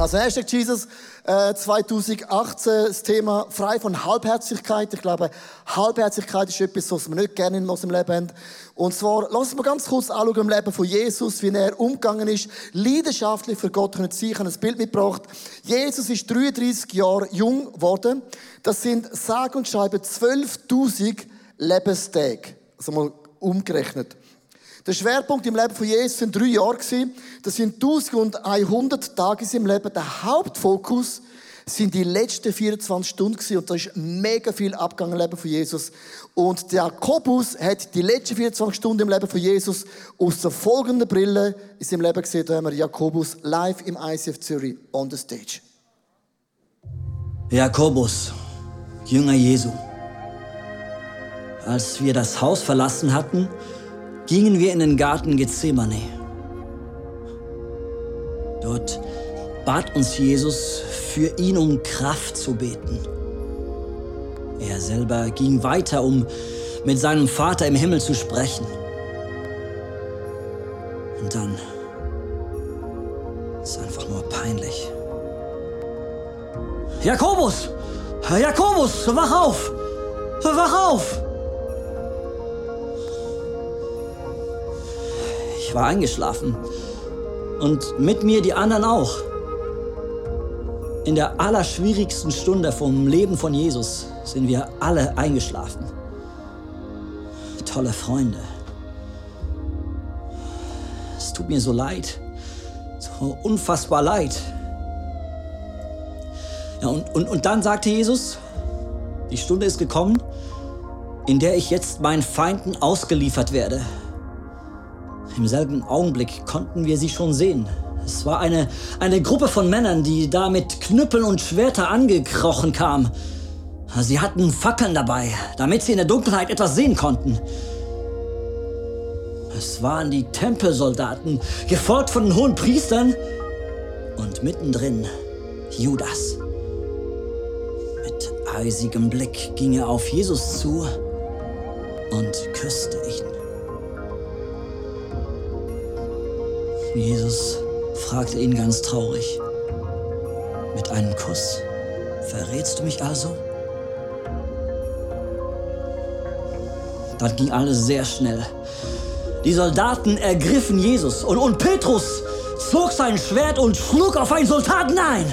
Also Hashtag Jesus äh, 2018, das Thema frei von Halbherzigkeit. Ich glaube, Halbherzigkeit ist etwas, was wir nicht gerne in unserem Leben haben. Und zwar, lass mal ganz kurz anschauen im Leben von Jesus, wie er umgegangen ist, leidenschaftlich für Gott zu sein. Ich habe ein Bild mitgebracht. Jesus ist 33 Jahre jung geworden. Das sind sage und schreibe 12.000 Lebenstage. Also mal umgerechnet. Der Schwerpunkt im Leben von Jesus sind drei Jahre. Das sind 1100 Tage in seinem Leben. Der Hauptfokus sind die letzten 24 Stunden und da ist mega viel abgegangen im Leben von Jesus. Und der Jakobus hat die letzten 24 Stunden im Leben von Jesus aus der folgenden Brille in seinem Leben gesehen. Da haben wir Jakobus live im ICF Zürich on the stage. Jakobus, Jünger Jesu. Als wir das Haus verlassen hatten, gingen wir in den Garten Gethsemane. Dort bat uns Jesus, für ihn um Kraft zu beten. Er selber ging weiter, um mit seinem Vater im Himmel zu sprechen. Und dann ist einfach nur peinlich. Jakobus! Jakobus, wach auf! Wach auf! Ich war eingeschlafen. Und mit mir die anderen auch. In der allerschwierigsten Stunde vom Leben von Jesus sind wir alle eingeschlafen. Tolle Freunde. Es tut mir so leid. So unfassbar leid. Ja, und, und, und dann sagte Jesus, die Stunde ist gekommen, in der ich jetzt meinen Feinden ausgeliefert werde. Im selben Augenblick konnten wir sie schon sehen. Es war eine, eine Gruppe von Männern, die da mit Knüppeln und Schwerter angekrochen kam. Sie hatten Fackeln dabei, damit sie in der Dunkelheit etwas sehen konnten. Es waren die Tempelsoldaten, gefolgt von den hohen Priestern und mittendrin Judas. Mit eisigem Blick ging er auf Jesus zu und küsste Jesus fragte ihn ganz traurig. Mit einem Kuss. Verrätst du mich also? Dann ging alles sehr schnell. Die Soldaten ergriffen Jesus und, und Petrus zog sein Schwert und schlug auf einen Soldaten ein.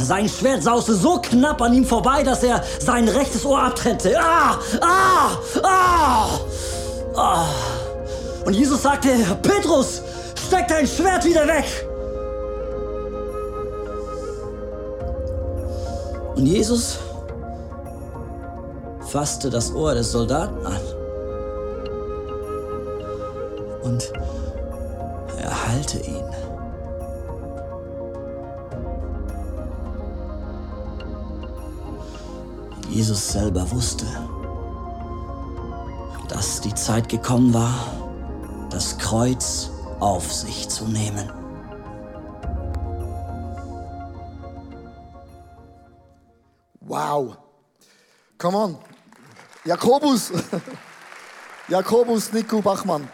Sein Schwert sauste so knapp an ihm vorbei, dass er sein rechtes Ohr abtrennte. Ah! Ah! Ah! ah. Und Jesus sagte, Petrus, Steck dein Schwert wieder weg! Und Jesus fasste das Ohr des Soldaten an und erhalte ihn. Jesus selber wusste, dass die Zeit gekommen war, das Kreuz auf sich zu nehmen. Wow. Come on. Jakobus. Jakobus Nico Bachmann.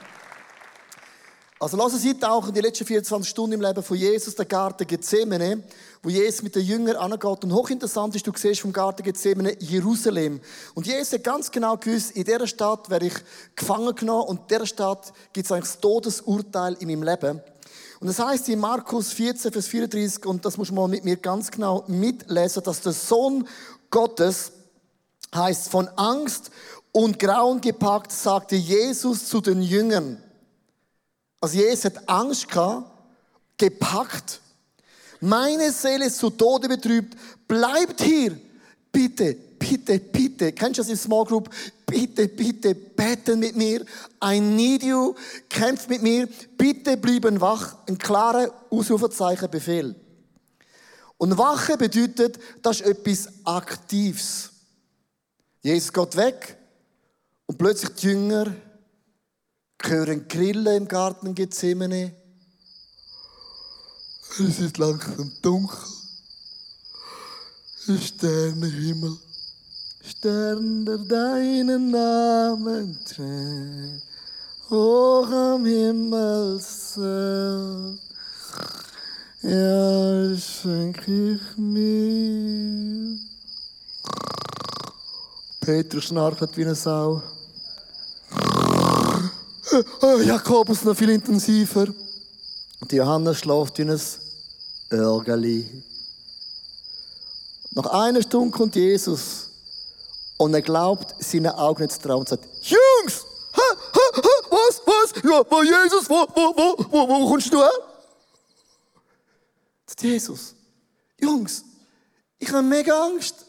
Also lass uns eintauchen in die letzten 24 Stunden im Leben von Jesus, der Garten Gethsemane, wo Jesus mit den Jüngern angeht. Und hochinteressant ist, du siehst vom Garten Gethsemane Jerusalem. Und Jesus hat ganz genau gewusst, in dieser Stadt werde ich gefangen genommen und in dieser Stadt gibt es eigentlich das Todesurteil in meinem Leben. Und das heißt in Markus 14, Vers 34, und das muss man mit mir ganz genau mitlesen, dass der Sohn Gottes heißt von Angst und Grauen gepackt, sagte Jesus zu den Jüngern. Also Jesus hat Angst gehabt, gepackt. Meine Seele ist zu Tode betrübt. Bleibt hier. Bitte, bitte, bitte. Kennst du das in Small Group? Bitte, bitte, beten mit mir. I need you. Kämpft mit mir. Bitte bleiben wach. Ein klarer Ausrufezeichen Befehl. Und Wache bedeutet, das ist etwas Aktives. Jesus geht weg und plötzlich die Jünger hören Grillen im Garten Gethsemane. Es ist langsam dunkel. Sternenhimmel. Stern, der deinen Namen trägt, hoch am Himmel Ja, schenke ich mir. Petrus schnarcht wie eine Sau. Oh, Jakobus noch viel intensiver. Und Johannes schläft wie ein Örgeli. Nach einer Stunde kommt Jesus und er glaubt seinen Augen nicht zu trauen und sagt, Jungs, ha, ha, ha, was, was, ja, wo Jesus, wo, wo, wo, wo, wo kommst du her? Sagt Jesus, Jungs, ich habe mega Angst.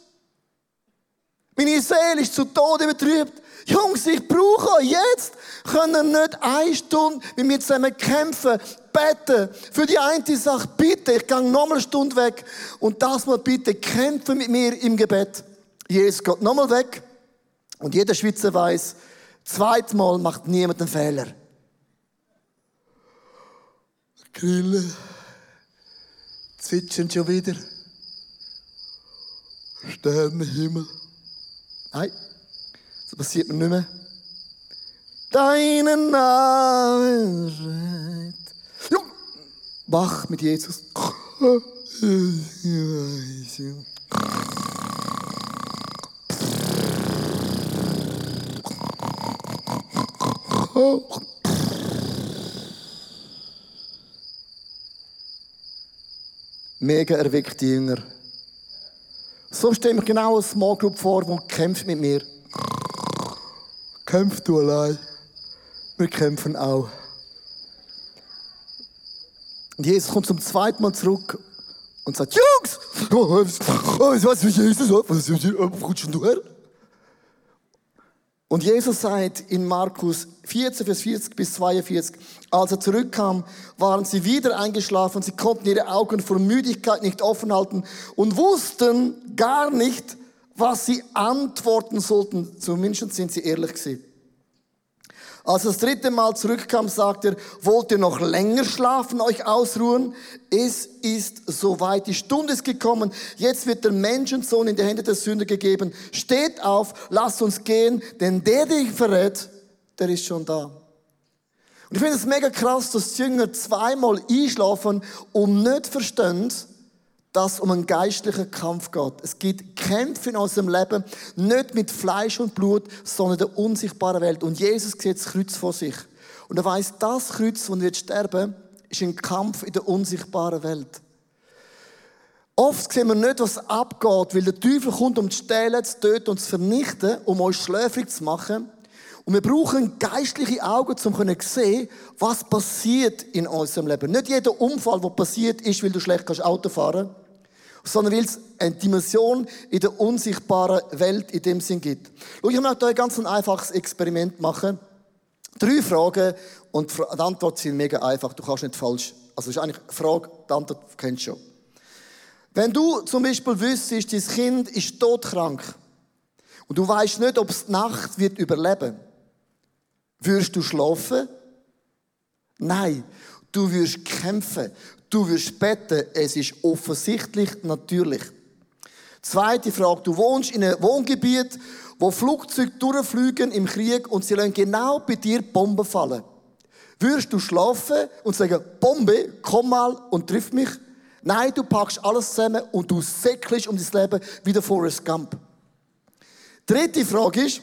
Meine Seele ist zu Tode betrübt. Jungs, ich brauche euch jetzt. Können nicht eine Stunde mit mir zusammen kämpfen, beten. Für die eine Sache, bitte, ich gehe nochmal eine Stunde weg. Und das mal bitte, kämpfen mit mir im Gebet. Jesus geht nochmal weg. Und jeder Schweizer weiß, zweimal macht niemand einen Fehler. Grille zwitschern schon wieder. Sternenhimmel. Nein, das passiert mir nicht mehr. Deinen Namen schreit. Ja. Wach mit Jesus. Mega erweckte Jünger. So stelle ich mir genau eine Small Group vor, die kämpft mit mir. Kämpf du allein. Wir kämpfen auch. Und Jesus kommt zum zweiten Mal zurück und sagt, Jungs, was ist Jesus? Was kommst du her? Und Jesus sagt in Markus 14, Vers 40 bis 42, als er zurückkam, waren sie wieder eingeschlafen, sie konnten ihre Augen vor Müdigkeit nicht offen halten und wussten gar nicht, was sie antworten sollten. Zumindest sind sie ehrlich gewesen. Als er das dritte Mal zurückkam, sagt er, wollt ihr noch länger schlafen, euch ausruhen? Es ist soweit. Die Stunde ist gekommen. Jetzt wird der Menschensohn in die Hände der Sünder gegeben. Steht auf, lasst uns gehen, denn der, der dich verrät, der ist schon da. Und ich finde es mega krass, dass Jünger zweimal einschlafen und nicht verstehen, dass um einen geistlichen Kampf geht. Es gibt Kämpfe in unserem Leben, nicht mit Fleisch und Blut, sondern der unsichtbaren Welt. Und Jesus sieht das Kreuz vor sich. Und er weiß, das Kreuz, das wird sterben, ist ein Kampf in der unsichtbaren Welt. Oft sehen wir nicht, was abgeht, weil der Teufel kommt, um zu stehlen, zu töten und zu vernichten, um uns schläfrig zu machen. Und wir brauchen geistliche Augen, um zu sehen, was passiert in unserem Leben. Nicht jeder Unfall, der passiert ist, weil du schlecht Auto fahren kannst, sondern weil es eine Dimension in der unsichtbaren Welt in dem Sinn gibt. Schau, ich möchte euch ganz ein einfaches Experiment machen. Drei Fragen und die Antwort sind mega einfach. Du kannst nicht falsch. Also, es ist eigentlich eine Frage, die Antwort kennst du schon. Wenn du zum Beispiel wüsstest, dein Kind ist todkrank und du weißt nicht, ob es die Nacht wird überleben Würdest du schlafen? Nein. Du wirst kämpfen. Du wirst beten. Es ist offensichtlich natürlich. Zweite Frage. Du wohnst in einem Wohngebiet, wo Flugzeuge durchfliegen im Krieg und sie lassen genau bei dir Bomben fallen. Würdest du schlafen und sagen, Bombe, komm mal und triff mich? Nein, du packst alles zusammen und du säckelst um dein Leben wie der Forrest Gump. Dritte Frage ist,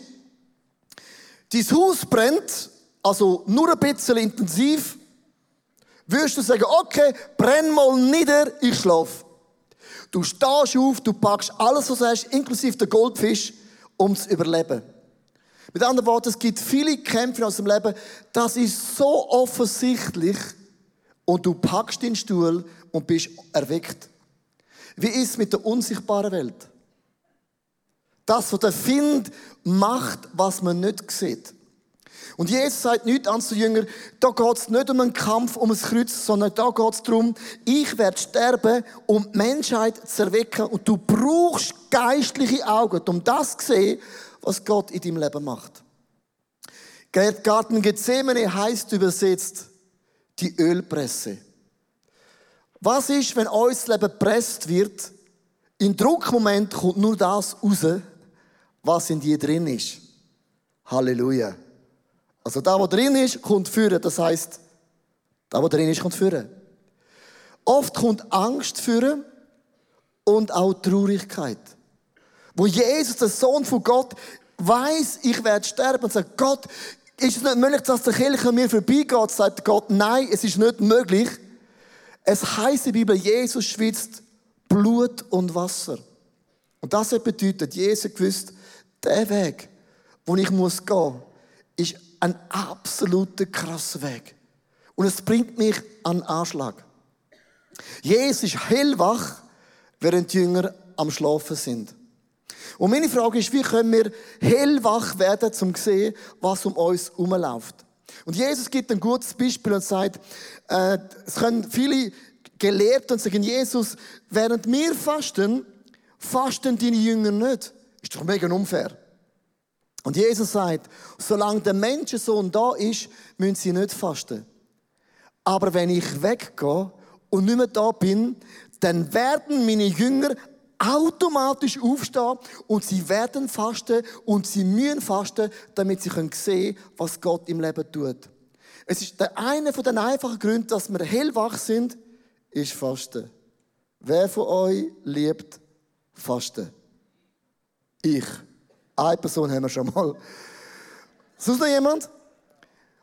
dein Haus brennt, also nur ein bisschen intensiv, würdest du sagen, okay, brenn mal nieder, ich schlafe. Du stehst auf, du packst alles, was du hast, inklusive der Goldfisch, um zu überleben. Mit anderen Worten, es gibt viele Kämpfe aus dem Leben, das ist so offensichtlich und du packst den Stuhl und bist erweckt. Wie ist es mit der unsichtbaren Welt? Das, was der Find macht, was man nicht sieht. Und Jesus sagt nicht an zu Jünger, da geht es nicht um einen Kampf um ein Kreuz, sondern da geht es darum, ich werde sterben, um die Menschheit zu erwecken. Und du brauchst geistliche Augen, um das zu sehen, was Gott in deinem Leben macht. Garten Gethsemane heißt übersetzt die Ölpresse. Was ist, wenn euer Leben gepresst wird? Im Druckmoment kommt nur das raus, was in dir drin ist. Halleluja. Also da, wo drin ist, kommt führen. Das heißt, da, wo drin ist, kommt führen. Oft kommt Angst führen und auch Traurigkeit. Wo Jesus, der Sohn von Gott, weiß, ich werde sterben und sagt, Gott, ist es nicht möglich, dass der Kirche an mir vorbeigeht? Sagt Gott, nein, es ist nicht möglich. Es heißt in der Bibel, Jesus schwitzt Blut und Wasser. Und das bedeutet, Jesus gewusst, der Weg, wo ich muss gehen, ist ein absoluter krasser Weg. Und es bringt mich an Anschlag. Jesus ist hellwach, während die Jünger am Schlafen sind. Und meine Frage ist, wie können wir hellwach werden, um zu sehen, was um uns herumläuft? Und Jesus gibt ein gutes Beispiel und sagt, äh, es können viele gelehrt und sagen, Jesus, während wir fasten, fasten deine Jünger nicht. Ist doch mega unfair. Und Jesus sagt, solange der Menschensohn da ist, müssen sie nicht fasten. Aber wenn ich weggehe und nicht mehr da bin, dann werden meine Jünger automatisch aufstehen und sie werden fasten und sie müssen fasten, damit sie sehen können, was Gott im Leben tut. Es ist der eine von den einfachen Gründen, dass wir hellwach sind, ist Fasten. Wer von euch liebt Fasten? Ich. Eine Person haben wir schon mal. Sonst noch jemand?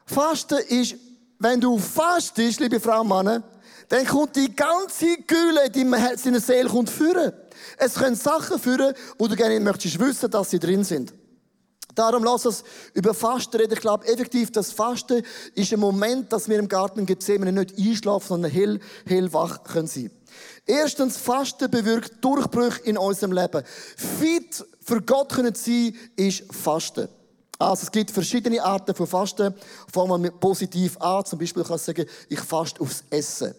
Fasten ist, wenn du fastest, liebe Frau und Männer, dann kommt die ganze Gülle in deinem in der Seele kommt führen. Es können Sachen führen, wo du gerne möchtest wissen, dass sie drin sind. Darum lass uns über Fasten reden. Ich glaube effektiv, das Fasten ist ein Moment, dass wir im Garten Gethsemane nicht einschlafen, sondern hell, hellwach können sein. Erstens, Fasten bewirkt Durchbrüche in unserem Leben. Fit für Gott können sein, ist Fasten. Also es gibt verschiedene Arten von Fasten. Fangen wir positiv an. Zum Beispiel kann ich sagen, ich faste aufs Essen.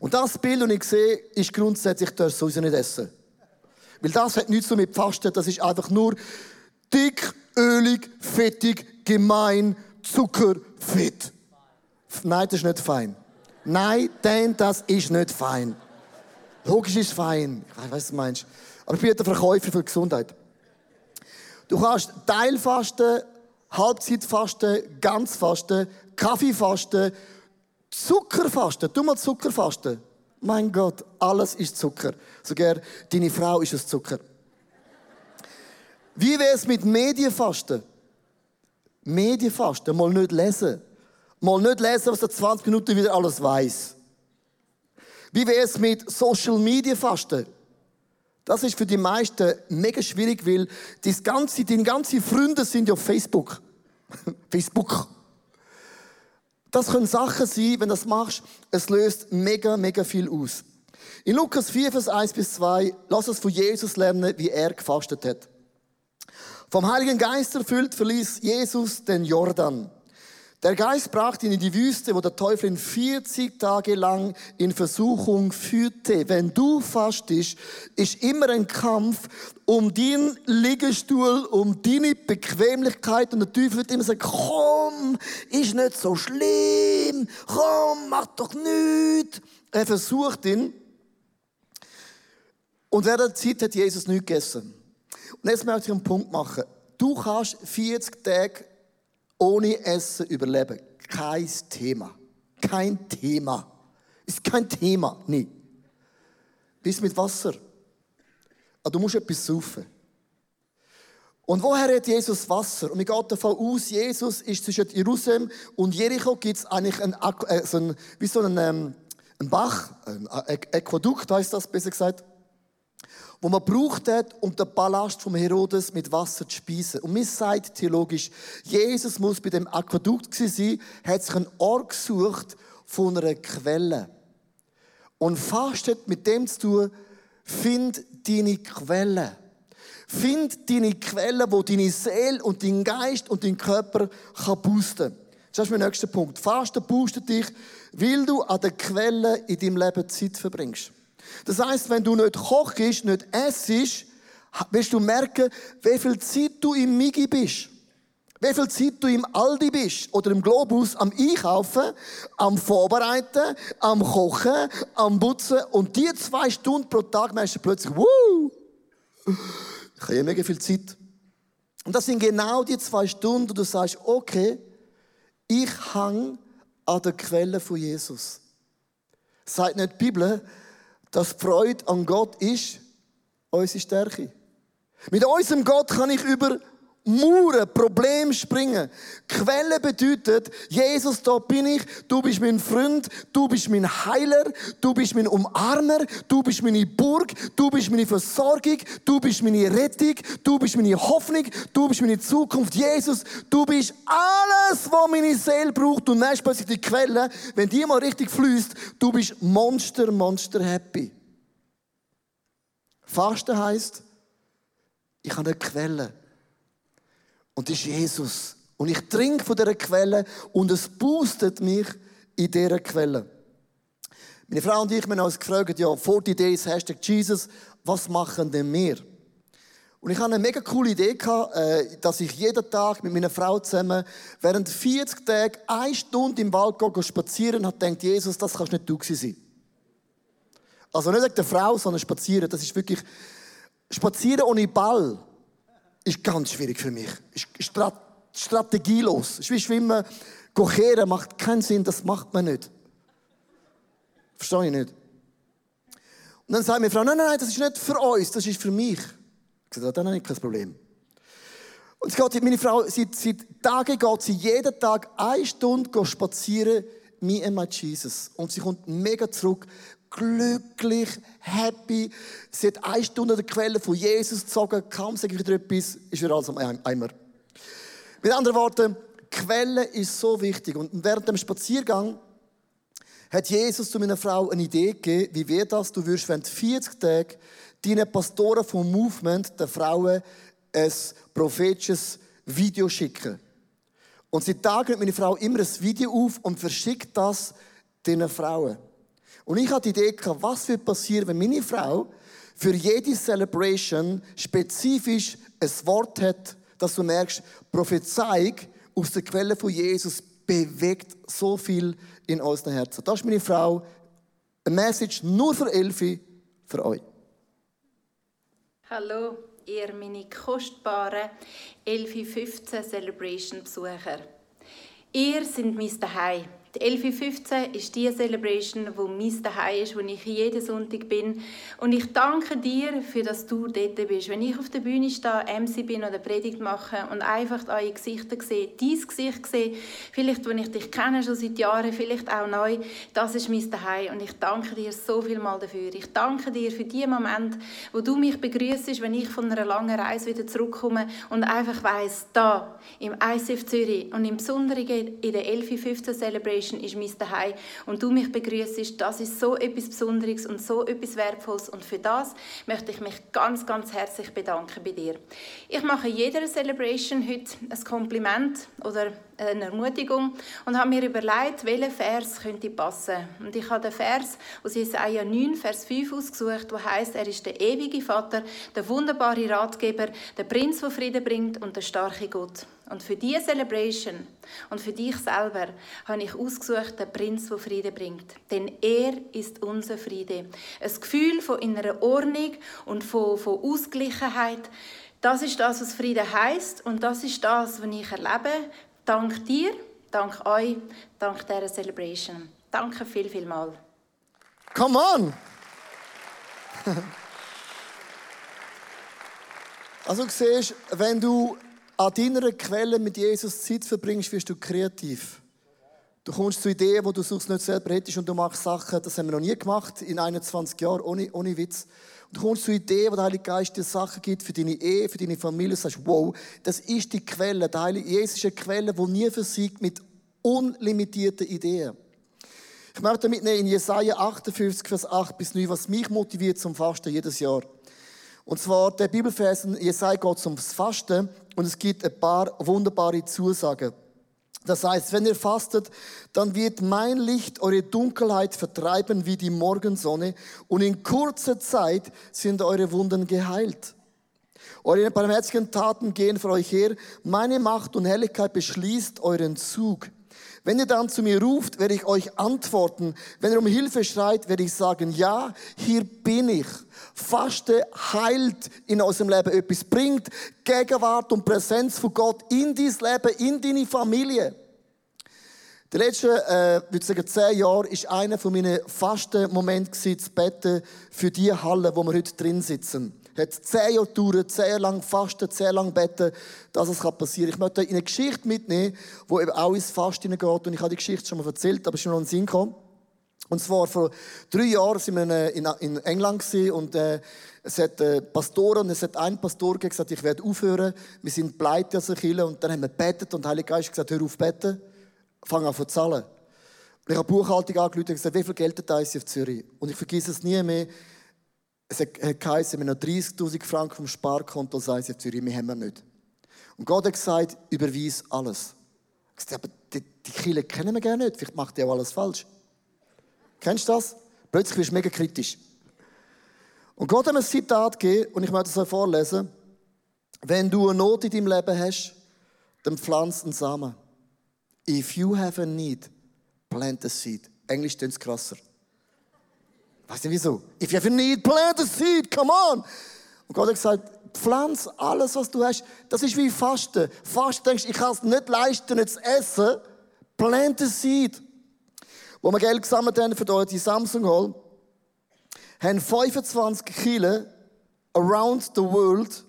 Und das Bild, das ich sehe, ist grundsätzlich, ich darf sowieso nicht essen. Weil das hat nichts mit Fasten, das ist einfach nur dick, ölig, fettig, gemein, Zucker, fett. Nein, das ist nicht fein. Nein, denn das ist nicht fein. Logisch ist fein. Ich weiß, was du meinst. Aber ich bin der Verkäufer für Gesundheit. Du kannst Teilfasten, Halbzeitfasten, Ganzfasten, Kaffeefasten, Zuckerfasten. Tu mal Zuckerfasten. Mein Gott, alles ist Zucker. Sogar deine Frau ist es Zucker. Wie wäre es mit Medienfasten? Medienfasten, mal nicht lesen. Mal nicht lesen, was in 20 Minuten wieder alles weiß. Wie wäre es mit Social Media Fasten? Das ist für die meisten mega schwierig, weil das ganze, ganzen Freunde sind ja auf Facebook. Facebook. Das können Sachen sein, wenn du das machst, es löst mega, mega viel aus. In Lukas 4, Vers 1 bis 2, lass uns von Jesus lernen, wie er gefastet hat. Vom Heiligen Geist erfüllt verließ Jesus den Jordan. Der Geist brachte ihn in die Wüste, wo der Teufel ihn 40 Tage lang in Versuchung führte. Wenn du fastest, ist immer ein Kampf um deinen Liegestuhl, um deine Bequemlichkeit. Und der Teufel wird immer sagen, komm, ist nicht so schlimm, komm, mach doch nichts. Er versucht ihn. Und während der Zeit hat Jesus nichts gegessen. Und jetzt möchte ich einen Punkt machen. Du kannst 40 Tage ohne Essen überleben. kein Thema. Kein Thema. Ist kein Thema, nie. Bis mit Wasser. Aber du musst etwas saufen. Und woher hat Jesus Wasser? Und wir gehen davon aus, Jesus ist zwischen Jerusalem und Jericho gibt es eigentlich ein, äh, so ein, wie so ein, ähm, ein Bach, ein Aquadukt heißt das besser gesagt, wo man braucht hat, um den Ballast vom Herodes mit Wasser zu speisen. Und mir sagt theologisch, Jesus muss bei dem Aquadukt sein, hat sich einen Ort gesucht von einer Quelle. Und fast hat mit dem zu tun, find deine Quelle. Find deine Quelle, wo deine Seele und dein Geist und dein Körper kann boosten. Das ist mein nächster Punkt. Fasten boostet dich, weil du an der Quelle in deinem Leben Zeit verbringst. Das heißt, wenn du nicht kochst, nicht essst, wirst du merken, wie viel Zeit du im Migi bist. Wie viel Zeit du im Aldi bist oder im Globus am Einkaufen, am Vorbereiten, am Kochen, am Putzen und die zwei Stunden pro Tag merkst du plötzlich, wuh, ich habe ja mega viel Zeit. Und das sind genau die zwei Stunden, wo du sagst, okay, ich hang an der Quelle von Jesus. Sagt nicht die Bibel, dass Freude an Gott ist unsere Stärke. Mit unserem Gott kann ich über Mauern, Problem springen. Quelle bedeutet, Jesus, da bin ich, du bist mein Freund, du bist mein Heiler, du bist mein Umarmer, du bist meine Burg, du bist meine Versorgung, du bist meine Rettung, du bist meine Hoffnung, du bist meine Zukunft. Jesus, du bist alles, was meine Seele braucht. Und dann plötzlich die Quelle, wenn die mal richtig fließt, du bist Monster, Monster happy. Fasten heißt, ich habe eine Quelle. Und das ist Jesus. Und ich trinke von dieser Quelle und es boostet mich in dieser Quelle. Meine Frau und ich haben uns gefragt, ja, 40 Days, Hashtag Jesus, was machen denn wir? Und ich hatte eine mega coole Idee, äh, dass ich jeden Tag mit meiner Frau zusammen während 40 Tagen eine Stunde im Wald gehe, spazieren und denkt, Jesus, das kannst nicht du sein. Also nicht wegen der Frau, sondern spazieren. Das ist wirklich, spazieren ohne Ball ist ganz schwierig für mich. Ist Strat strategielos. Ist wie Schwimmen. Kochieren macht keinen Sinn, das macht man nicht. Verstehe ich nicht. Und dann sagt meine Frau, nein, nein, nein, das ist nicht für uns, das ist für mich. Ich sage, dann habe ich kein Problem. Und es geht, meine Frau, seit, seit Tagen geht sie jeden Tag eine Stunde spazieren, me and my Jesus. Und sie kommt mega zurück, glücklich, happy. Sie hat eine Stunde der Quelle von Jesus gezogen. Kaum sage ich wieder etwas, ist wieder alles am Eimer. Mit anderen Worten, Quelle ist so wichtig. Und während dem Spaziergang hat Jesus zu meiner Frau eine Idee gegeben, wie wäre das, du würdest während 40 Tagen deinen Pastoren vom Movement, der Frauen, ein prophetisches Video schicken. Und sie tagen meine Frau immer ein Video auf und verschickt das den Frauen. Und ich hatte die Idee was wird passieren, wenn meine Frau für jede Celebration spezifisch ein Wort hat, dass du merkst, Prophezeiung aus der Quelle von Jesus bewegt so viel in unseren Herzen. Das ist meine Frau. Eine Message nur für Elfi, für euch. Hallo, ihr meine kostbaren Elfi 15 Celebration Besucher. Ihr seid mein Zuhause. Die 11.15 ist die Celebration, wo mein Daheim ist, wo ich jeden Sonntag bin. Und ich danke dir, für dass du dort bist. Wenn ich auf der Bühne stehe, MC bin oder Predigt mache und einfach eure Gesichter sehe, dein Gesicht sehe, vielleicht, wenn ich dich kenne schon seit Jahren, vielleicht auch neu, das ist mein Daheim. Und ich danke dir so viel mal dafür. Ich danke dir für die Momente, wo du mich begrüßt, wenn ich von einer langen Reise wieder zurückkomme und einfach weiss, da im ICF Zürich und im Besonderen in der 11.15 Celebration Celebration ist mein Daheim und du mich begrüßt, das ist so etwas Besonderes und so etwas Wertvolles und für das möchte ich mich ganz, ganz herzlich bedanken bei dir. Ich mache jeder Celebration heute ein Kompliment oder eine Ermutigung und habe mir überlegt, welcher Vers könnte passen. Und ich habe den Vers aus Jesaja 9, Vers 5 ausgesucht, wo heißt, er ist der ewige Vater, der wunderbare Ratgeber, der Prinz, der Frieden bringt und der starke Gott. Und für diese Celebration und für dich selber habe ich ausgesucht, den Prinz, der Frieden bringt. Denn er ist unser Friede. Ein Gefühl von innerer Ordnung und von, von Ausgleichheit. Das ist das, was Frieden heißt und das ist das, was ich erlebe. Dank dir, Dank euch, dank dieser Celebration. Danke viel, viel mal. Come on! Also du siehst, wenn du an deiner Quelle mit Jesus Zeit verbringst, wirst du kreativ. Du kommst zu Ideen, die du sonst nicht selber hättest und du machst Sachen, das haben wir noch nie gemacht, in 21 Jahren, ohne, ohne Witz. Du kommst zu Ideen, wo der Heilige Geist dir Sachen gibt für deine Ehe, für deine Familie. Du sagst, wow, das ist die Quelle. Der Heilige Jesus ist eine Quelle, die nie versiegt mit unlimitierten Ideen. Ich möchte mitnehmen in Jesaja 58, Vers 8 bis 9, was mich motiviert zum Fasten jedes Jahr. Und zwar der Bibelvers in Jesaja geht ums Fasten und es gibt ein paar wunderbare Zusagen. Das heißt, wenn ihr fastet, dann wird mein Licht eure Dunkelheit vertreiben wie die Morgensonne und in kurzer Zeit sind eure Wunden geheilt. Eure barmherzigen Taten gehen für euch her. Meine Macht und Helligkeit beschließt euren Zug. Wenn ihr dann zu mir ruft, werde ich euch antworten. Wenn ihr um Hilfe schreit, werde ich sagen, ja, hier bin ich. Faste heilt in unserem Leben etwas, bringt Gegenwart und Präsenz von Gott in dein Leben, in deine Familie. Die letzten, äh, würde sagen, zehn Jahre ist einer von meinen fasten Momenten zu beten für die Halle, wo wir heute drin sitzen hat zehn Jahre gedauert, zehn Jahre lang fasten, zehn Jahre lang beten, dass es passieren kann. Ich möchte in eine Geschichte mitnehmen, die eben auch ins Fasten geht. Und ich habe die Geschichte schon mal erzählt, aber es ist mir noch in den Sinn gekommen. Und zwar vor drei Jahren sind wir in, in England und äh, es hat äh, Pastoren und es hat ein Pastor gesagt, ich werde aufhören. Wir sind pleite als Kirche und dann haben wir gebetet und der Heilige Geist gesagt, hör auf beten, fang an zu zahlen. Und ich habe Buchhaltung angerufen und gesagt, wie viel Geld hat das auf Zürich? Und ich vergesse es nie mehr. Es hat geheißen, wir haben noch 30.000 Franken vom Sparkonto es in Zürich, wir haben wir nicht. Und Gott hat gesagt, überweis alles. Ich gesagt, aber die, die Kirche kennen wir gerne nicht, vielleicht macht ihr auch alles falsch. Kennst du das? Plötzlich wirst du mega kritisch. Und Gott hat mir ein Zitat gegeben, und ich möchte es euch vorlesen. Wenn du eine Not in deinem Leben hast, dann pflanz einen Samen. If you have a need, plant a seed. Englisch klingt es krasser. Weißt du wieso? If you have a need, plant a seed, come on. Und Gott hat gesagt, pflanz alles, was du hast. Das ist wie Fasten. Fasten denkst, ich kann es nicht leisten, nicht zu essen. Plant a seed. Wo wir Geld gesammelt haben für die Samsung Hall, haben 25 Kilo around the world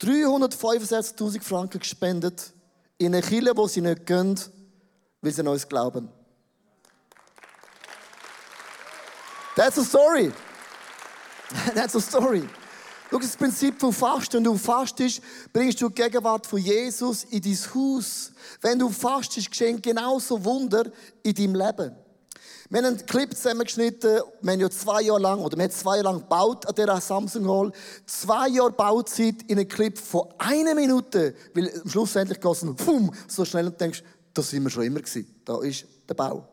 365.000 Franken gespendet in eine Kille, wo sie nicht gehen, weil sie an uns glauben. That's a story. That's a story. Schau, das Prinzip von Fasten. Wenn du fastest, bringst du die Gegenwart von Jesus in dein Haus. Wenn du fastest, geschehen genauso Wunder in deinem Leben. Wir haben einen Clip zusammengeschnitten. Wir haben ja zwei Jahre lang, oder wir haben zwei Jahre lang gebaut an dieser Samsung Hall. Zwei Jahre Bauzeit in einem Clip von einer Minute. Weil am Schluss endlich geht es so schnell und denkst, das sind wir schon immer gewesen. Da ist der Bau.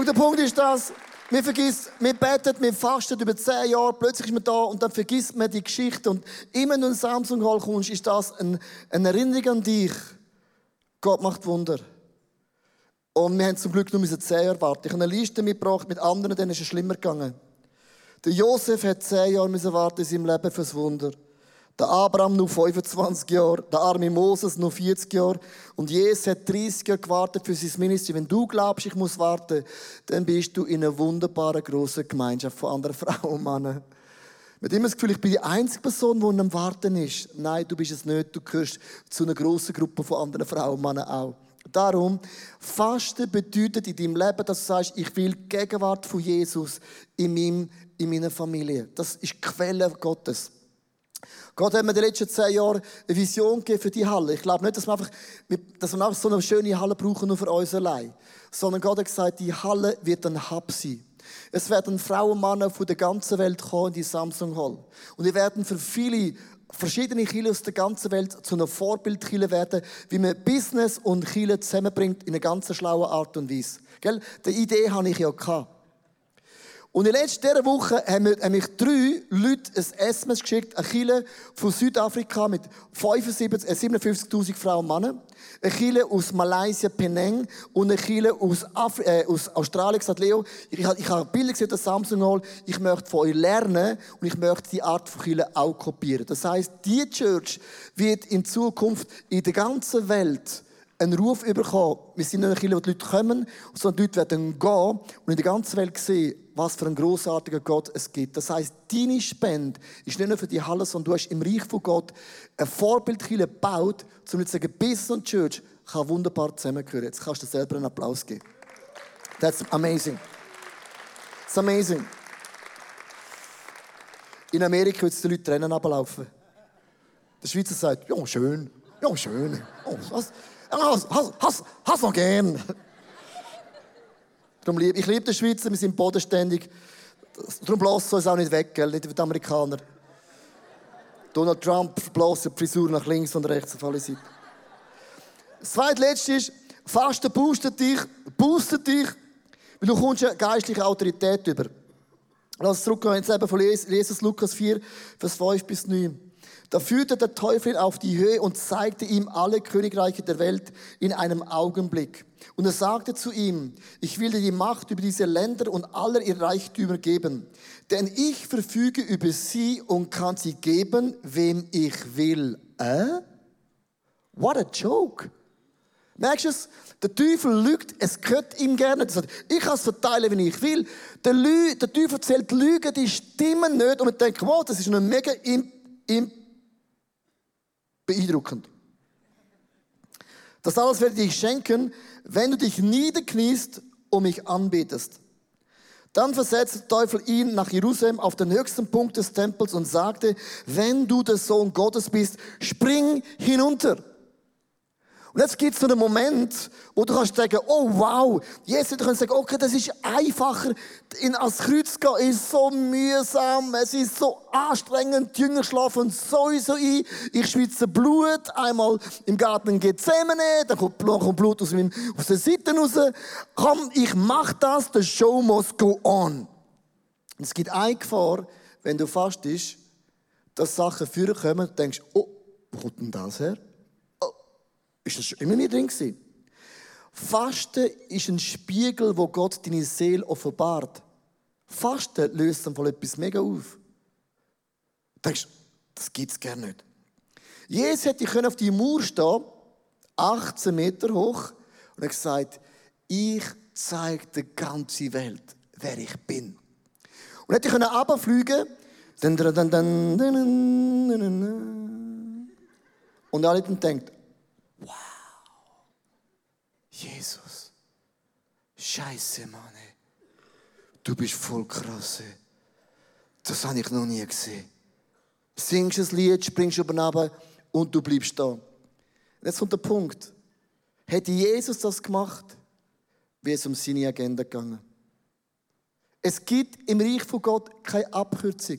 Und der Punkt ist das, wir vergisst, wir beten, wir fasten über zehn Jahre, plötzlich ist man da und dann vergisst man die Geschichte. Und immer wenn du in Samsung Hall kommst, ist das ein, eine Erinnerung an dich. Gott macht Wunder. Und wir haben zum Glück nur zehn Jahre warten. Ich habe eine Liste mitgebracht mit anderen, denen ist es schlimmer gegangen. Der Josef hat zehn Jahre warten in seinem Leben fürs Wunder. Der Abraham nur 25 Jahre, der arme Moses nur 40 Jahre und Jesus hat 30 Jahre gewartet für sein Ministry. Wenn du glaubst, ich muss warten, dann bist du in einer wunderbaren großen Gemeinschaft von anderen Frauen und Männern. Hat immer das Gefühl, ich bin die einzige Person, die am Warten ist. Nein, du bist es nicht. Du gehörst zu einer grossen Gruppe von anderen Frauen und Männern auch. Darum, Fasten bedeutet in deinem Leben, dass du sagst, ich will die Gegenwart von Jesus in, meinem, in meiner Familie. Das ist die Quelle Gottes. Gott hat mir in den letzten zehn Jahren eine Vision gegeben für die Halle. Ich glaube nicht, dass wir einfach, dass wir einfach so eine schöne Halle brauchen, nur für uns allein. Sondern Gott hat gesagt, die Halle wird ein Hub sein. Es werden Frauen und Männer von der ganzen Welt kommen in die Samsung Hall. Und die werden für viele verschiedene Kirchen aus der ganzen Welt zu einer Vorbildkirche werden, wie man Business und Kirche zusammenbringt in einer ganz schlauen Art und Weise. Gell? Die Idee habe ich ja gehabt. Und in letzter Woche haben, mich drei Leute ein SMS geschickt, eine Kille von Südafrika mit 75, 57.000 äh, Frauen und Männern, eine Kille aus Malaysia, Penang und eine Kille aus, Afri äh, aus Australien gesagt, Leo, ich, ich, ich habe Bilder gesehen, das Samsung Hall, ich möchte von euch lernen und ich möchte die Art von Kille auch kopieren. Das heißt, die Church wird in Zukunft in der ganzen Welt einen Ruf bekommen. Wir sind nicht eine die Leute kommen, sondern die Leute werden gehen und in der ganzen Welt sehen, was für ein großartiger Gott es gibt. Das heißt, deine Spende ist nicht nur für die Halle, sondern du hast im Reich von Gott ein Vorbildkirche gebaut, um zu sagen, Business und Church kann wunderbar zusammengehören. Jetzt kannst du dir selber einen Applaus geben. That's amazing. It's amazing. In Amerika würden die Leute Tränen ablaufen. Der Schweizer sagt, ja, schön, ja, schön. Oh, was? Hast, hast, hast, hast noch gern. Darum lieb, ich liebe die Schweizer, wir sind bodenständig. Darum blasen uns auch nicht weg, gell? nicht wie die Amerikaner. Donald Trump bläst die Frisur nach links und rechts auf alle Seiten. Das zweitletzte ist, Fasten boostet dich, boostet dich, weil du kommst eine geistliche Autorität über. Lass uns zurückgehen ins Leben von Jesus, Lukas 4, Vers 5 bis 9. Da führte der Teufel auf die Höhe und zeigte ihm alle Königreiche der Welt in einem Augenblick. Und er sagte zu ihm, ich will dir die Macht über diese Länder und aller ihr Reichtümer geben, denn ich verfüge über sie und kann sie geben, wem ich will. Äh? What a joke. Merkst du es? Der Teufel lügt, es gehört ihm gerne. Er ich kann es verteilen, wie ich will. Der, Lü der Teufel erzählt Lügen, die stimmen nicht. Und man denkt, wow, das ist eine mega imp imp beeindruckend. Das alles werde ich schenken, wenn du dich niederkniest und mich anbetest. Dann versetzte der Teufel ihn nach Jerusalem auf den höchsten Punkt des Tempels und sagte, wenn du der Sohn Gottes bist, spring hinunter. Und jetzt gibt es so einen Moment, wo du kannst sagen, oh wow, Jesus, du kannst sagen, okay, das ist einfacher, in als Kreuz zu gehen, ist so mühsam, es ist so anstrengend, die Jünger schlafen sowieso ein, ich schwitze Blut, einmal im Garten Gethsemane, dann kommt Blut aus, meinem, aus den Seiten raus, komm, ich mach das, the show must go on. Und es gibt eine Gefahr, wenn du fastest, dass Sachen vorkommen und denkst, oh, wo kommt denn das her? Ist das schon immer nie drin gewesen? Fasten ist ein Spiegel, wo Gott deine Seele offenbart. Fasten löst dann voll etwas mega auf. Du denkst, das gibt es gar nicht. Jesus hätte auf die Mauer stehen 18 Meter hoch, und hat gesagt, ich zeige der ganzen Welt, wer ich bin. Und hätte ich runterfliegen können, und alle dann denkt, Wow. Jesus. Scheiße, Mann. Du bist voll krass. Das habe ich noch nie gesehen. Singst ein Lied, springst über runter und du bleibst da. Jetzt kommt der Punkt. Hätte Jesus das gemacht, wäre es um seine Agenda gegangen. Es gibt im Reich von Gott keine Abkürzung.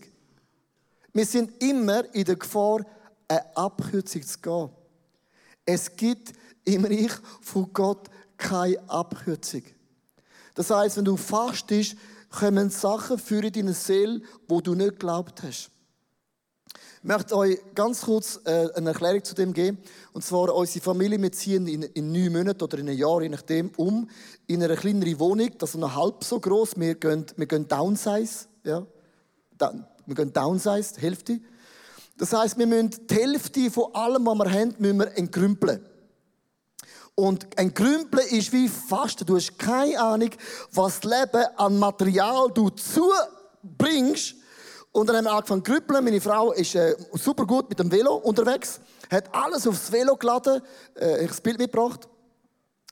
Wir sind immer in der Gefahr, eine Abkürzung zu gehen. Es gibt im Reich von Gott keine Abkürzung. Das heißt, wenn du fastest, kommen Sachen für deine Seele, wo du nicht geglaubt hast. Ich möchte euch ganz kurz äh, eine Erklärung zu dem geben. Und zwar, unsere Familie, wir ziehen in, in neun Monaten oder in einem Jahr, je nachdem, um in eine kleinere Wohnung, das ist noch halb so groß. Wir gehen, wir gehen Downsize, ja. Wir gehen Downsize, Hälfte. Das heißt, wir müssen die Hälfte von allem, was wir haben, müssen wir entgrümpeln. Und ein Grümpeln ist wie Fasten. Du hast keine Ahnung, was das Leben an Material du zubringst, Und dann haben wir angefangen zu grüppeln. Meine Frau ist äh, super gut mit dem Velo unterwegs, hat alles aufs Velo geladen. Äh, ich das Bild mitgebracht.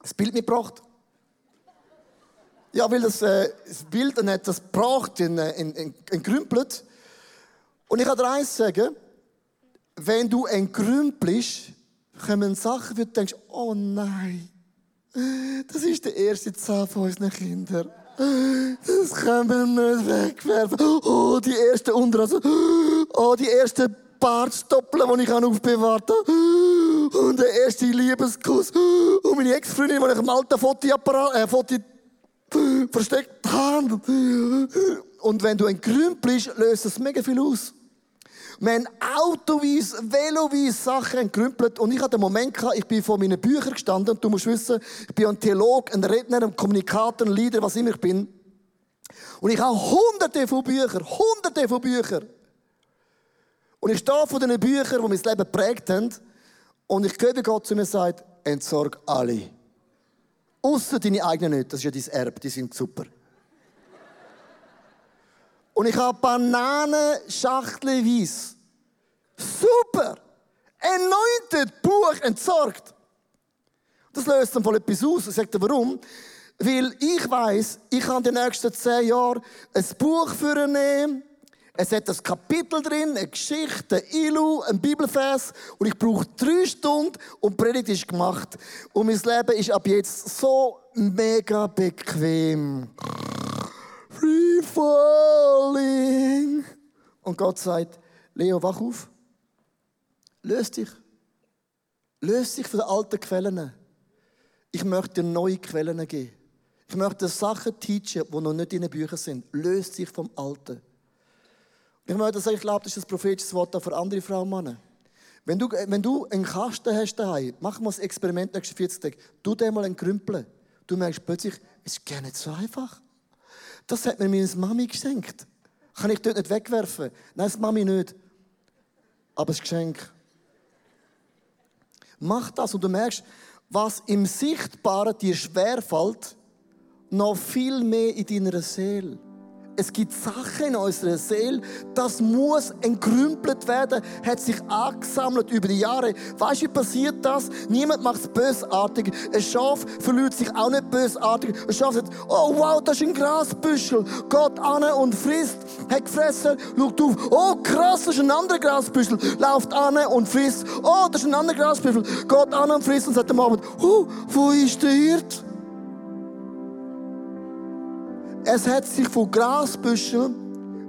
Das Bild mitgebracht. Ja, weil das, äh, das Bild dann hat das gebracht in, äh, in, in, in Grümpelt. Und ich kann dir eins sagen, wenn du entgrümpelst, kommen Sachen, wo du denkst, oh nein, das ist der erste Zahn von unseren Kindern. Das können wir nicht wegwerfen. Oh, die erste Unterhose. Oh, die erste Bartstoppeln, die ich aufbewahrt habe. Und der erste Liebeskuss. Und meine Ex-Freundin, die ich im alten Fotoapparat, äh, Foto versteckt habe. Und wenn du ein bist, löst das mega viel aus. Wir haben autoweise, veloweise Sachen entrümpelt. Und ich hatte den Moment ich bin vor meinen Büchern gestanden. Und du musst wissen, ich bin ein Theolog, ein Redner, ein Kommunikator, ein Leader, was immer ich bin. Und ich habe hunderte von Büchern, hunderte von Büchern. Und ich stehe vor diesen Büchern, die mein Leben geprägt haben. Und ich höre, Gott zu mir sagt, entsorg alle. Außer deine eigenen nicht, das ist ja dein Erbe, die sind super. Und ich habe Bananen schachtelweise. Super! Anointed Buch entsorgt. Das löst dann voll etwas aus. Ich sage dir, warum? Weil ich weiß, ich kann die nächsten zehn Jahre ein Buch für nehmen. Es hat ein Kapitel drin, eine Geschichte, ein Ilu, ein Bibelvers. Und ich brauche drei Stunden und die Predigt ist gemacht. Und mein Leben ist ab jetzt so mega bequem. Free falling. Und Gott sagt, Leo, wach auf. Löst dich. Löst dich von den alten Quellen. Ich möchte dir neue Quellen geben. Ich möchte dir Sachen teachen, die noch nicht in den Büchern sind. Löst dich vom Alten. Ich möchte sagen, ich glaube, das ist ein prophetisches Wort auch für andere Frauen und Männer. Wenn du, wenn du einen Kasten hast daheim, mach mal das Experiment nächsten 40 Tage. Du den mal entrümpeln. Du merkst plötzlich, es ist gar nicht so einfach. Das hat mir meine Mami geschenkt. Kann ich dort nicht wegwerfen? Nein, das Mami nicht. Aber das Geschenk. Mach das und du merkst, was im Sichtbaren dir schwerfällt, noch viel mehr in deiner Seele. Es gibt Sachen in unserer Seele, das muss entkrümpelt werden, hat sich angesammelt über die Jahre. Weißt du, wie passiert das? Niemand macht es bösartig. Ein Schaf verliert sich auch nicht bösartig. Ein Schaf sagt, oh wow, das ist ein Grasbüschel. Geht an und frisst, hat gefressen, schaut auf, oh krass, das ist ein anderer Grasbüschel. Lauft an und frisst, oh, das ist ein anderer Grasbüschel. Geht an und frisst und sagt am Abend, oh, wo ist der Hirt? Es hat sich von Grasbüschel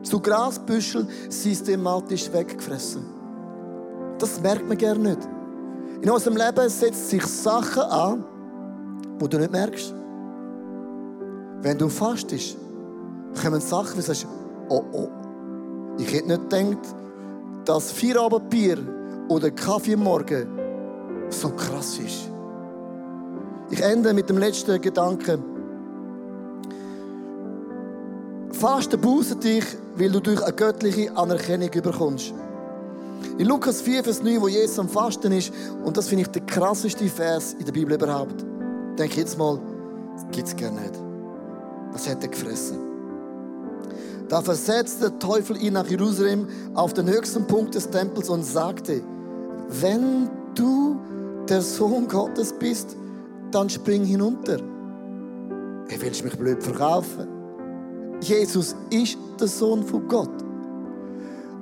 zu Grasbüschel systematisch weggefressen. Das merkt man gerne nicht. In unserem Leben setzen sich Sachen an, die du nicht merkst. Wenn du fastest, kommen Sachen, wie du sagst, oh oh. Ich hätte nicht gedacht, dass Feierabendbier oder Kaffee Morgen so krass ist. Ich ende mit dem letzten Gedanken. Fasten buset dich, weil du durch eine göttliche Anerkennung überkommst. In Lukas 4, Vers 9, wo Jesus am Fasten ist, und das finde ich der krasseste Vers in der Bibel überhaupt, denke jetzt mal, das gibt es gar nicht. Was hat er gefressen? Da versetzte der Teufel ihn nach Jerusalem auf den höchsten Punkt des Tempels und sagte, wenn du der Sohn Gottes bist, dann spring hinunter. Er willst mich blöd verkaufen. Jesus ist der Sohn von Gott.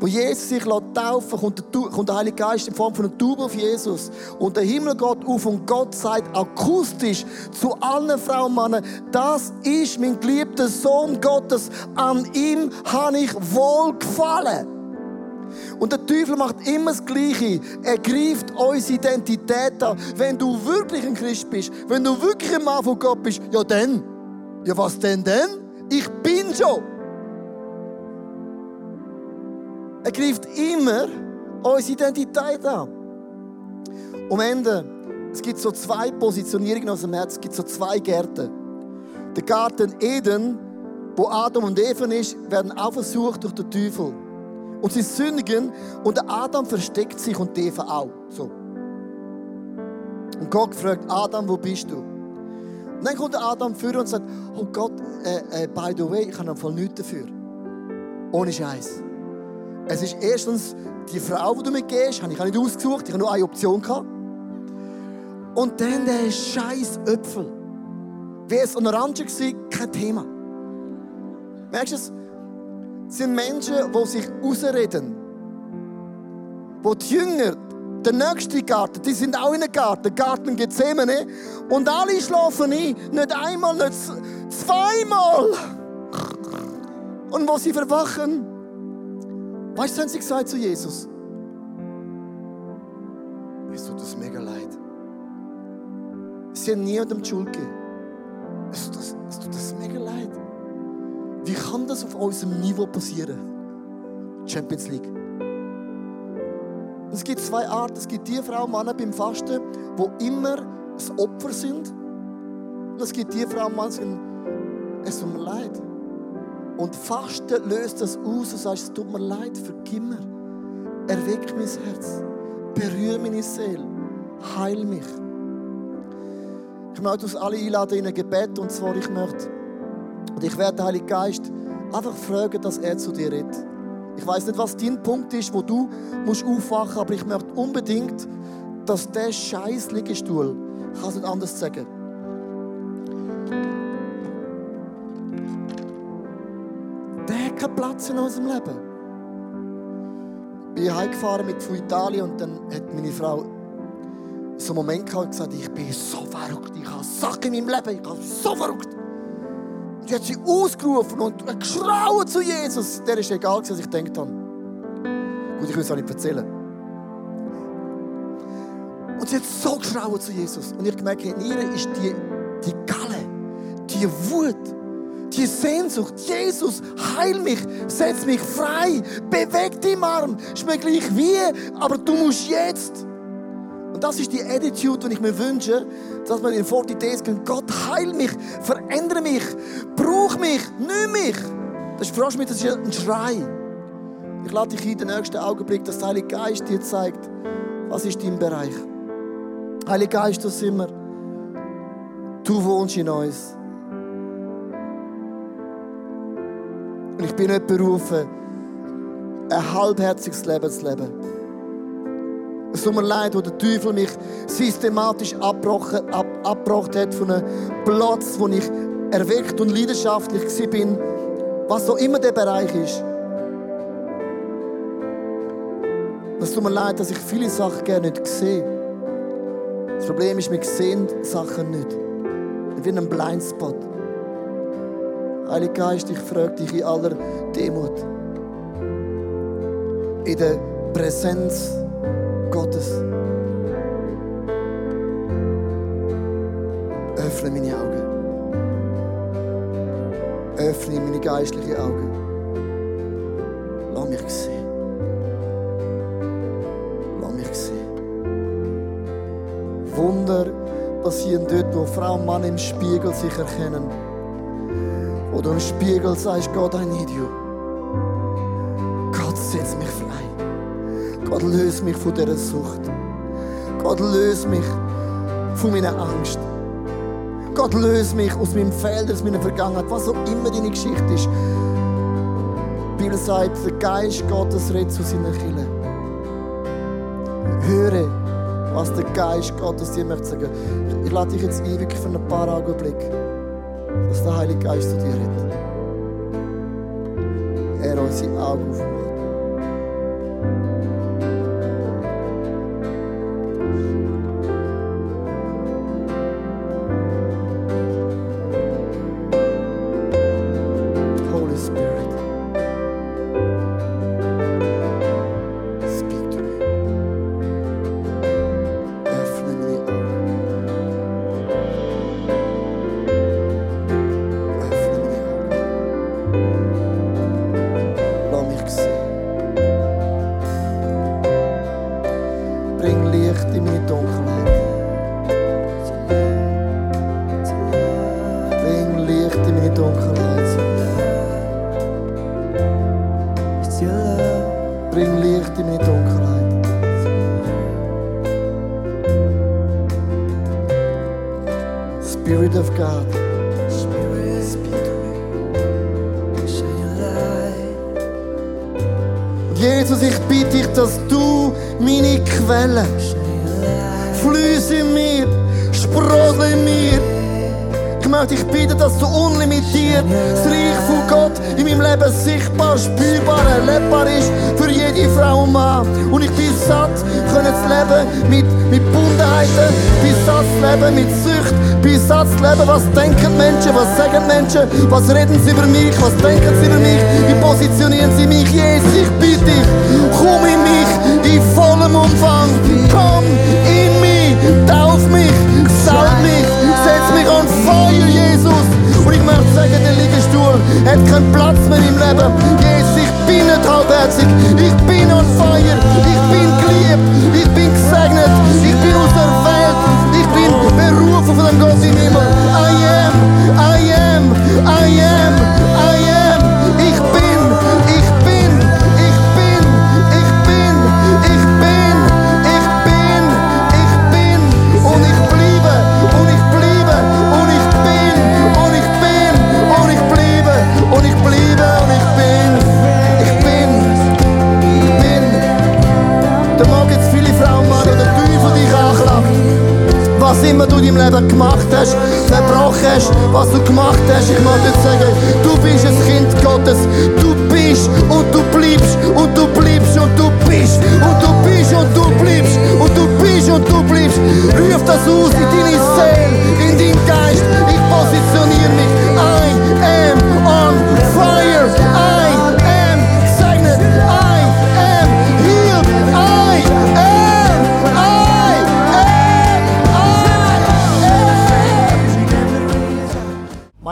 Wo Jesus sich taufen kommt der, kommt der Heilige Geist in Form von einer Tube auf Jesus. Und der Himmel geht auf und Gott sagt akustisch zu allen Frauen und Männern, das ist mein geliebter Sohn Gottes. An ihm habe ich wohlgefallen. Und der Teufel macht immer das Gleiche. Er greift unsere Identität an. Wenn du wirklich ein Christ bist, wenn du wirklich ein Mann von Gott bist, ja dann. Ja was denn denn? Ich bin schon. Er greift immer unsere Identität an. Am Ende, es gibt so zwei Positionierungen aus dem Herz, es gibt so zwei Gärten. Der Garten Eden, wo Adam und Eva ist, werden auch versucht durch den Teufel. Und sie sündigen und Adam versteckt sich und Eva auch. So. Und Gott fragt Adam, wo bist du? Und dann kommt Adam vor und sagt, oh Gott, äh, äh, by the way, ich habe voll nichts dafür. Ohne Scheiß. Es ist erstens die Frau, die du mir gehst, habe ich nicht ausgesucht, ich habe nur eine Option gehabt. Und dann der scheiß Äpfel. Wäre es ein Orange gewesen, kein Thema. Merkst du es? Es sind Menschen, die sich ausreden. Wo die Jünger, der nächste Garten, die sind auch in einem Garten, Garten Gethsemane. Und alle schlafen ein. Nicht einmal, nicht zweimal. Und wo sie verwachen, weißt du, haben sie gesagt zu Jesus? Es tut uns mega leid. Sie haben niemandem die Schuld gegeben. Es tut, es tut uns mega leid. Wie kann das auf unserem Niveau passieren? Champions League. Es gibt zwei Arten. Es gibt die Frau und Männer beim Fasten, wo immer das Opfer sind. Und es gibt die Frau und Männer, die sagen, es tut mir leid. Und Fasten löst das aus und sagt, es tut mir leid, vergib mir. Erweck mein Herz. Berühre meine Seele. Heil mich. Ich möchte uns alle einladen in ein Gebet. Und zwar, ich möchte, und ich werde den Heiligen Geist einfach fragen, dass er zu dir redet. Ich weiß nicht, was dein Punkt ist, wo du musst aufwachen musst, aber ich möchte unbedingt, dass der scheiß Liegestuhl, ich kann es nicht anders sagen, der hat keinen Platz in unserem Leben. Ich bin heimgefahren mit von Italien und dann hat meine Frau so einen Moment gehabt und gesagt, ich bin so verrückt, ich habe Sachen in meinem Leben, ich bin so verrückt. Die hat sie ausgerufen und geschrauen zu Jesus. Der ist egal, was ich gedacht habe. Gut, ich will es auch nicht erzählen. Und sie hat so geschrauen zu Jesus. Und ich gemerkt, in ihr ist die, die Galle, die Wut, die Sehnsucht. Jesus, heil mich, setz mich frei, beweg deinen Arm. Ist mir gleich wie, aber du musst jetzt. Und das ist die Attitude, die ich mir wünsche, dass man in 40 Days kann, Gott heil mich, verändere mich, brauch mich, nimm mich. Das ist mit, das ist ein Schrei. Ich lade dich in den nächsten Augenblick, dass der Heilige Geist dir zeigt, was ist dein Bereich. Heiliger Geist, da sind wir. Du wohnst in uns. Und ich bin nicht berufen, ein halbherziges Leben zu leben. Es tut mir leid, wo der Teufel mich systematisch abgebrochen, ab, abgebracht hat von einem Platz, wo ich erweckt und leidenschaftlich bin, was auch immer der Bereich ist. Es tut mir leid, dass ich viele Sachen gerne nicht sehe. Das Problem ist, wir sehen Sachen nicht. Wie ein Blindspot. Heiliger Geist, ich frage dich in aller Demut. In der Präsenz Gottes. Öffne meine Augen. Öffne meine geistlichen Augen. Lass mich sehen. Lass mich sehen. Wunder passieren dort, wo Frau und Mann im Spiegel sich erkennen. Du im Spiegel sagst, Gott, I need you. Gott, löse mich von dieser Sucht. Gott, löse mich von meiner Angst. Gott, löse mich aus meinem Feld, aus meiner Vergangenheit, was auch immer deine Geschichte ist. Die Bibel sagt, der Geist Gottes redet zu seinen Kindern. Höre, was der Geist Gottes dir möchte sagen. Ich lade dich jetzt ein, wirklich für ein paar Augenblicke, dass der Heilige Geist zu dir redet. Er unsere Augen aufmacht. Thank you. Mit, mit Bundenheiten, bin satt zu leben mit Sucht, bin satt zu leben, was denken Menschen, was sagen Menschen, was reden sie über mich, was denken sie über mich, wie positionieren sie mich. Jesus, ich bitte dich, komm in mich in vollem Umfang, komm in mich, tauf mich, salb mich, setz mich on fire, Jesus. Möchte sagen, der Liegestuhl hat keinen Platz mehr im Leben. Jesus, ich bin nicht halbherzig, ich bin on fire, ich bin geliebt, ich bin gesegnet, ich bin auserwählt, ich bin berufen von dem Gott im Himmel. I am, I am, I am, Was immer du in deinem Leben gemacht hast, verbrochen hast, was du gemacht hast, ich möchte sagen, du bist ein Kind Gottes. Du bist und du bleibst und du bleibst und du bist und du bist und du bleibst und du bist und du bleibst. Ruf das aus in deine Seele, in deinen Geist. Ich positioniere mich. I am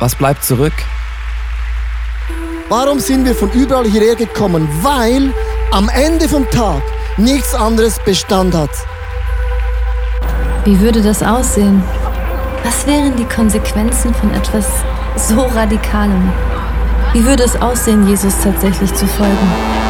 was bleibt zurück? Warum sind wir von überall hierher gekommen? Weil am Ende vom Tag nichts anderes Bestand hat. Wie würde das aussehen? Was wären die Konsequenzen von etwas so Radikalem? Wie würde es aussehen, Jesus tatsächlich zu folgen?